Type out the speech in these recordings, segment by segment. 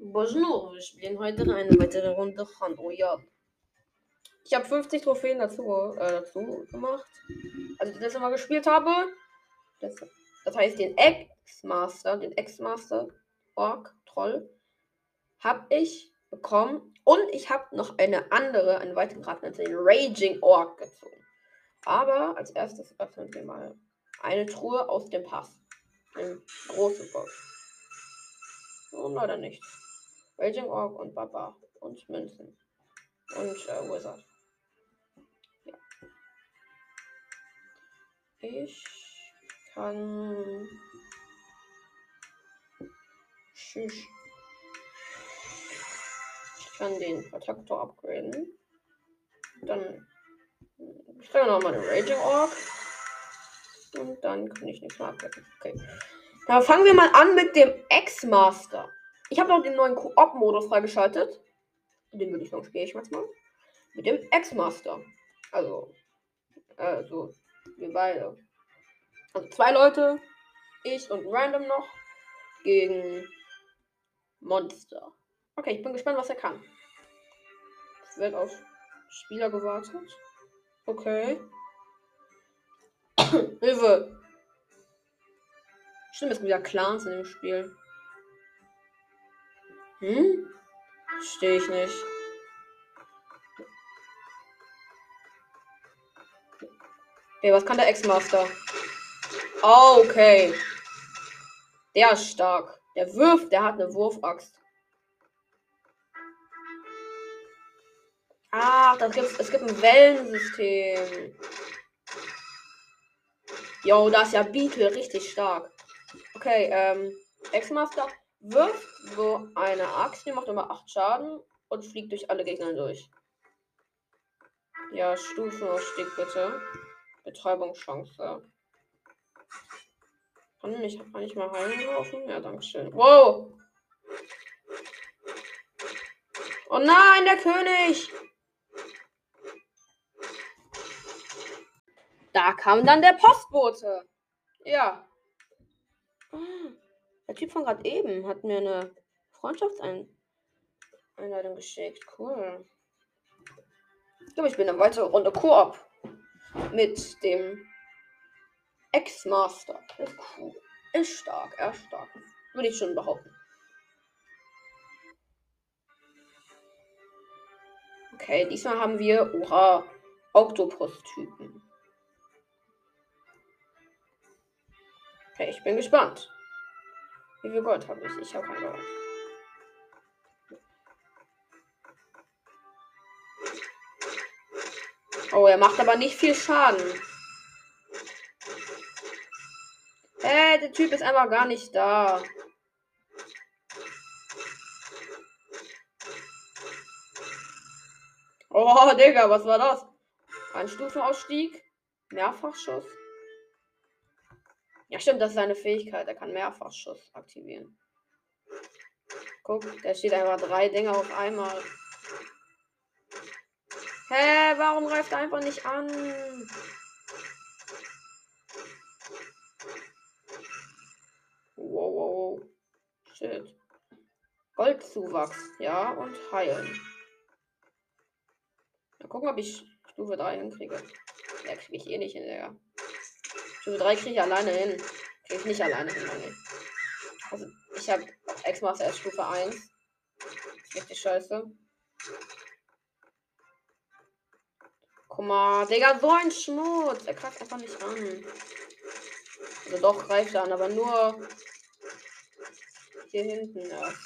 Bonjour, wir spielen heute eine weitere Runde Hand Royal. Ich habe 50 Trophäen dazu, äh, dazu gemacht. Also das Mal gespielt habe. Das, das heißt, den Ex-Master, den Ex-Master Ork Troll, habe ich bekommen. Und ich habe noch eine andere, eine weitere Karte, den Raging Ork gezogen. Aber als erstes öffnen wir mal eine Truhe aus dem Pass. Eine große Box. Und leider nichts. Raging Ork und Baba. Und Münzen. Und äh, Wizard. Ja. Ich kann. Ich kann den Protektor upgraden. Dann. Ich kann noch mal eine Raging Ork. Und dann kann ich nichts mehr upgraden. Okay. Dann fangen wir mal an mit dem X-Master. Ich habe noch den neuen Koop-Modus freigeschaltet. Den würde ich noch spielen, ich mal. Mit dem X-Master. Also, also, wir beide. Also zwei Leute, ich und Random noch, gegen Monster. Okay, ich bin gespannt, was er kann. Es wird auf Spieler gewartet. Okay. Hilfe! Stimmt, es gibt ja Clans in dem Spiel. Hm? Verstehe ich nicht. Okay, was kann der Ex-Master? Oh, okay. Der ist stark. Der wirft, der hat eine Wurfaxt. Ach, das gibt's, es gibt ein Wellensystem. Jo, da ist ja Beetle richtig stark. Okay, ähm, Ex-Master wirft so eine Axt, die macht immer 8 Schaden und fliegt durch alle Gegner durch. Ja, Stufenausstieg bitte. Betäubungschance. Kann ich, kann mal heilen laufen? Ja, danke schön. Wow! Oh nein, der König! Da kam dann der Postbote. Ja. Der Typ von gerade eben hat mir eine Freundschaftseinladung geschickt. Cool. Ich glaube, ich bin eine weitere Runde Koop. Mit dem Ex-Master. Ist cool. Ist stark. Er ist stark. Würde ich schon behaupten. Okay, diesmal haben wir Ura Oktopus-Typen. Okay, ich bin gespannt. Wie viel Gold habe ich? Ich habe kein Gold. Oh, er macht aber nicht viel Schaden. Äh, der Typ ist einfach gar nicht da. Oh, Digga, was war das? Ein Stufenausstieg? Mehrfachschuss? Ja, stimmt, das ist seine Fähigkeit. Er kann Mehrfachschuss aktivieren. Guck, da steht einfach drei Dinge auf einmal. Hä, warum greift er einfach nicht an? Wow, wow, wow. Shit. Goldzuwachs, ja, und heilen. Mal gucken, ob ich Stufe 3 hinkriege. Ja, kriege ich eh nicht hin, Digga. Stufe 3 kriege ich alleine hin. Kriege ich nicht alleine hin, Mann. Also, ich habe Ex-Master erst Stufe 1. Richtig scheiße. Guck mal, Digga, so ein Schmutz. Er greift einfach nicht an. Also doch, greift er an, aber nur hier hinten erst.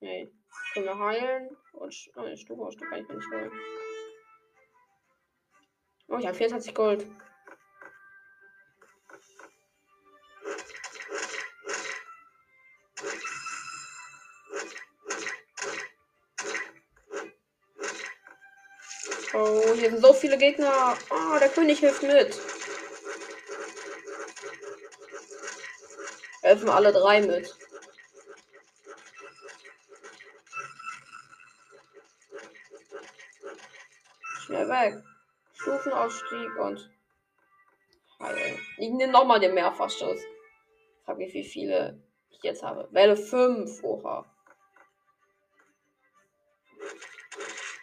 Nee. Können wir heilen? Und oh, Stufe aus Stück kann ich mir nicht holen. Oh, ich habe 24 Gold. Sind so viele Gegner. Oh, der König hilft mit. Helfen alle drei mit. Schnell weg. Stufenausstieg und. Ich nehme nochmal den Mehrfachschuss. Frag mich, wie viele ich jetzt habe. Welle 5. Oha.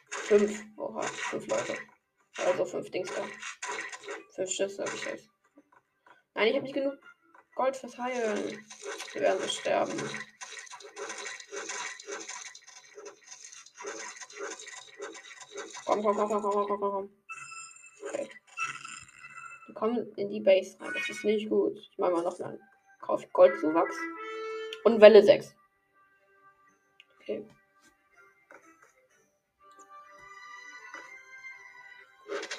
5. Oha. 5 Leute. Also 5 Dings da. 5 Schüsse habe ich jetzt. Nein, ich habe nicht genug Gold fürs Heilen. Wir werden so sterben. Komm, komm, komm, komm, komm, komm, komm, komm. Okay. Die kommen in die Base rein. Das ist nicht gut. Ich mache mal noch einen. Kaufe Goldzuwachs. Und Welle 6.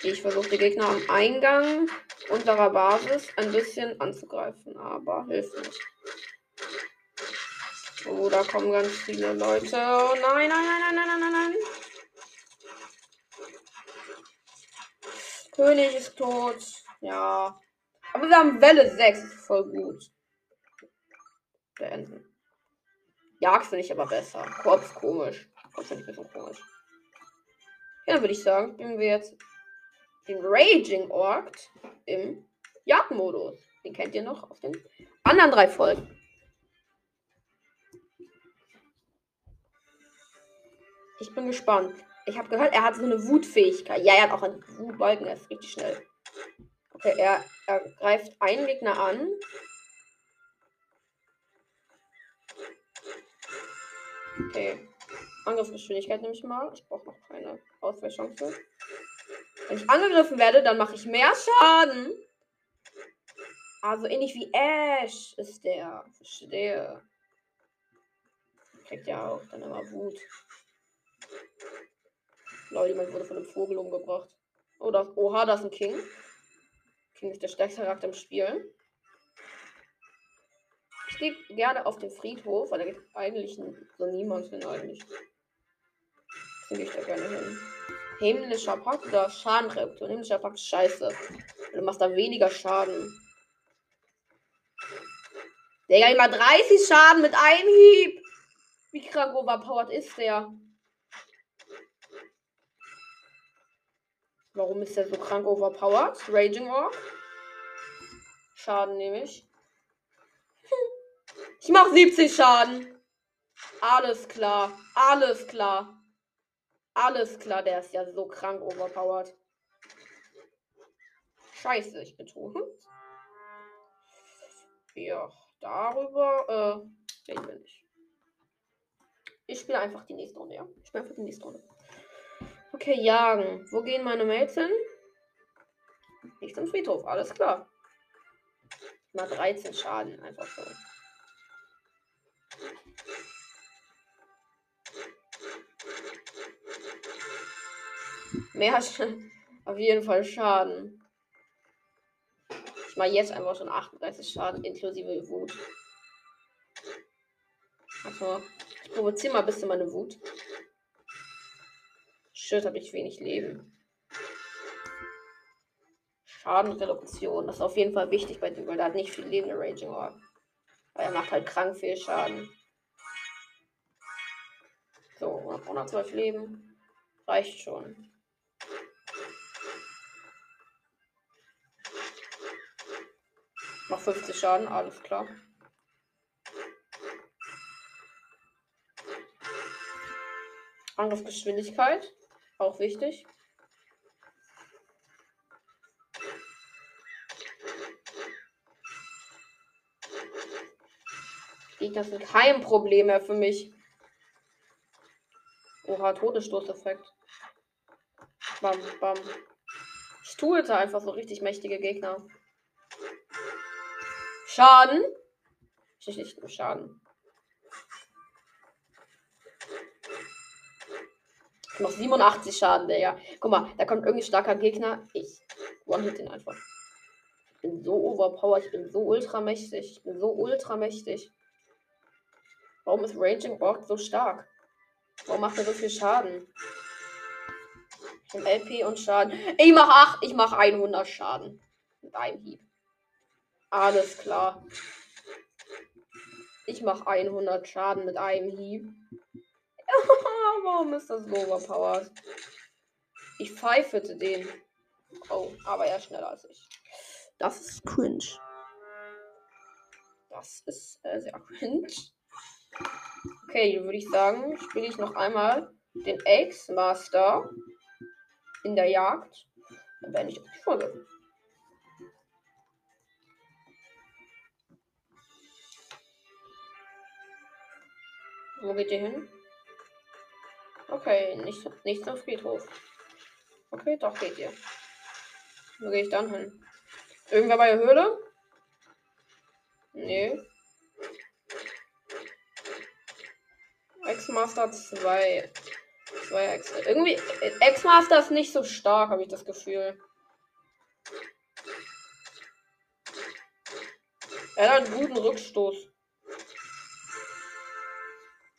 Ich versuche die Gegner am Eingang unserer Basis ein bisschen anzugreifen, aber hilft nicht. Oh, da kommen ganz viele Leute. Oh nein, nein, nein, nein, nein, nein, nein. König ist tot. Ja. Aber wir haben Welle 6. Ist voll gut. Beenden. Jagd finde ich aber besser. Korps komisch. Korps finde ich ein bisschen komisch. Ja, würde ich sagen, nehmen wir jetzt den Raging Orc im Jagdmodus. Den kennt ihr noch auf den anderen drei Folgen. Ich bin gespannt. Ich habe gehört, er hat so eine Wutfähigkeit. Ja, er hat auch einen Wutbalken, er ist richtig schnell. Okay, er, er greift einen Gegner an. Okay. Angriffsgeschwindigkeit nehme ich mal. Ich brauche noch keine Ausweichchance. Wenn ich angegriffen werde, dann mache ich mehr Schaden. Also ähnlich wie Ash ist der. Verstehe. Kriegt ja auch dann immer Wut. Leute, jemand wurde von einem Vogel umgebracht. Oh, das, oha, das ist ein King. King ist der stärkste Charakter im Spiel. Ich gehe gerne auf den Friedhof, weil da geht eigentlich so niemand hin eigentlich. Deswegen gehe ich da gerne hin. Himmlischer Pakt oder Schadenreduktion? Himmlischer Pakt scheiße. Du machst da weniger Schaden. Digga, immer 30 Schaden mit einem Hieb. Wie krank overpowered ist der? Warum ist der so krank overpowered? Raging Orc. Schaden nehme ich. Ich mach 70 Schaden. Alles klar. Alles klar. Alles klar, der ist ja so krank overpowered. Scheiße, ich bin tot. Ja, darüber äh, reden wir nicht. Ich spiele einfach die nächste Runde, ja? Ich spiele einfach die nächste Runde. Okay, jagen. Wo gehen meine Mates hin? Nicht zum Friedhof, alles klar. Mal 13 Schaden, einfach so. Mehr auf jeden Fall Schaden. Ich mache jetzt einfach schon 38 Schaden inklusive Wut. Also, ich provoziere mal ein bisschen meine Wut. Shit, habe ich wenig Leben. Schadenreduktion. Das ist auf jeden Fall wichtig bei dem, weil er hat nicht viel Leben, der Raging Orb. Weil er macht halt krank viel Schaden. So, 112 Leben. Reicht schon. Noch 50 Schaden, alles klar. Angriffsgeschwindigkeit. Auch wichtig. Gegner sind kein Problem mehr für mich. Oha, Todesstoßeffekt. Bam, bam. Ich tue jetzt einfach so richtig mächtige Gegner. Schaden. Ich nicht nur Schaden. Ich mach 87 Schaden, Digga. Guck mal, da kommt irgendwie starker Gegner. Ich one-hit den einfach. Ich bin so overpowered, ich bin so ultramächtig. Ich bin so ultramächtig. Warum ist Raging Orc so stark? Warum macht er so viel Schaden? Im LP und Schaden. Ich mach 8, ich mach 100 Schaden. Mit einem Hieb. Alles klar. Ich mach 100 Schaden mit einem Hieb. Warum ist das so overpowered? Ich pfeifete den. Oh, aber er ist schneller als ich. Das ist cringe. Das ist äh, sehr cringe. Okay, würde ich sagen, spiele ich noch einmal den X-Master in der Jagd. Dann beende ich die Folge. Wo geht ihr hin? Okay, nicht, nicht zum Friedhof. Okay, doch geht ihr. Wo gehe ich dann hin? Irgendwer bei der Höhle? Nee. X-Master 2. 2 X. Irgendwie. X-Master ist nicht so stark, habe ich das Gefühl. Er hat einen guten Rückstoß.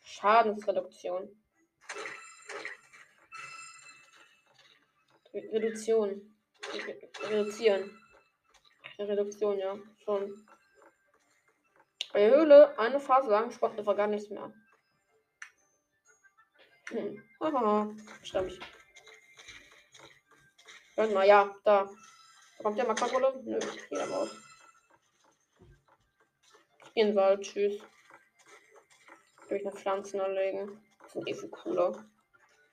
Schadensreduktion. Reduktion. Reduzieren. Reduktion, ja, schon. Bei der Höhle eine Phase lang spottet einfach gar nichts mehr. Hm. Haha, stamm ich. Warte mal, ja, da. Kommt der Makarolle? Nö, geht aber aus. In den Wald, tschüss durch eine Pflanzen anlegen. Das sind eh viel cooler.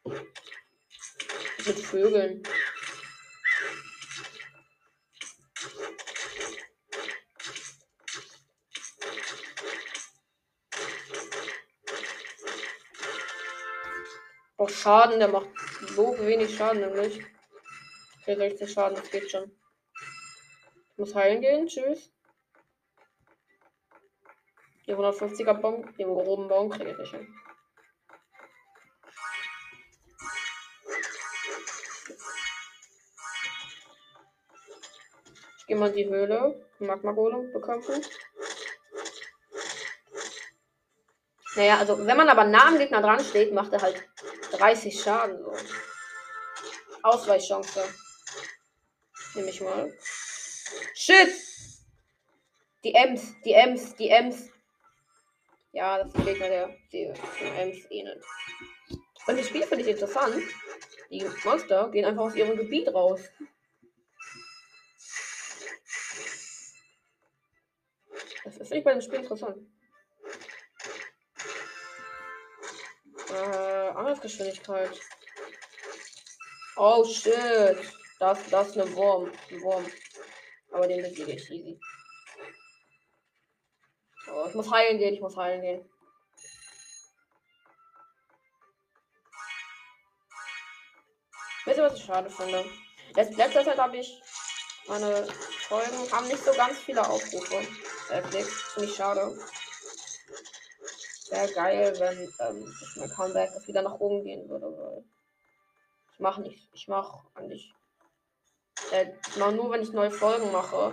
Mit Vögeln. Boah, Schaden, der macht so wenig Schaden nämlich. 60 Schaden, das geht schon. Ich muss heilen gehen, tschüss. Die 150er Bon, den groben Bon kriege ich nicht hin. Ich gehe mal die Höhle. Magma-Golem bekämpfen. Naja, also wenn man aber nah am Gegner dran steht, macht er halt 30 Schaden. So. Ausweichchance. Nehme ich mal. Shit! Die Ems, die Ems, die Ems. Ja, das ist ein Gegner, der die Ems ähnelt. Und das Spiel finde ich interessant. Die Monster gehen einfach aus ihrem Gebiet raus. Das finde ich bei dem Spiel interessant. Äh, Angriffsgeschwindigkeit. Oh shit. Das, das ist eine Wurm. Ein Wurm. Aber den besiege ich easy. Oh, ich muss heilen gehen, ich muss heilen gehen. Wisst ihr, was ich schade finde? Letz letzter Zeit habe ich meine Folgen haben nicht so ganz viele Aufrufe. Netflix. Finde ich schade. Wäre geil, wenn ähm, mein Comeback wieder nach oben gehen würde. Weil ich mache nicht. Ich mache eigentlich. Äh, ich mache nur, wenn ich neue Folgen mache,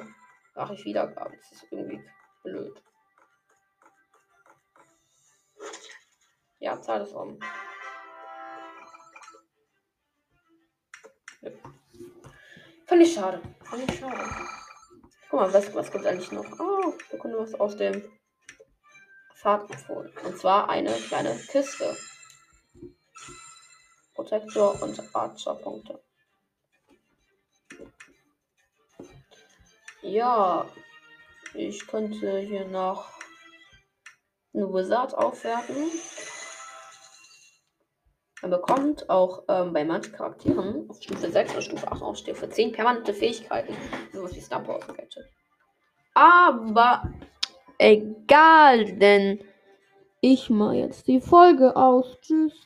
mache ich Wiedergaben. Das ist irgendwie blöd. Ja, Zahl ist um. Ja. Fand ich schade. Fand ich schade. Guck mal, was, was gibt eigentlich noch? Oh, wir können was aus dem Fahrtempfohlen. Und zwar eine kleine Kiste. Protektor und Archer-Punkte. Ja, ich könnte hier noch eine Wizard aufwerten. Man bekommt auch ähm, bei manchen Charakteren auf Stufe 6 oder Stufe 8 auf Stufe 10 permanente Fähigkeiten. Sowas wie Star. Aber egal, denn ich mache jetzt die Folge aus. Tschüss.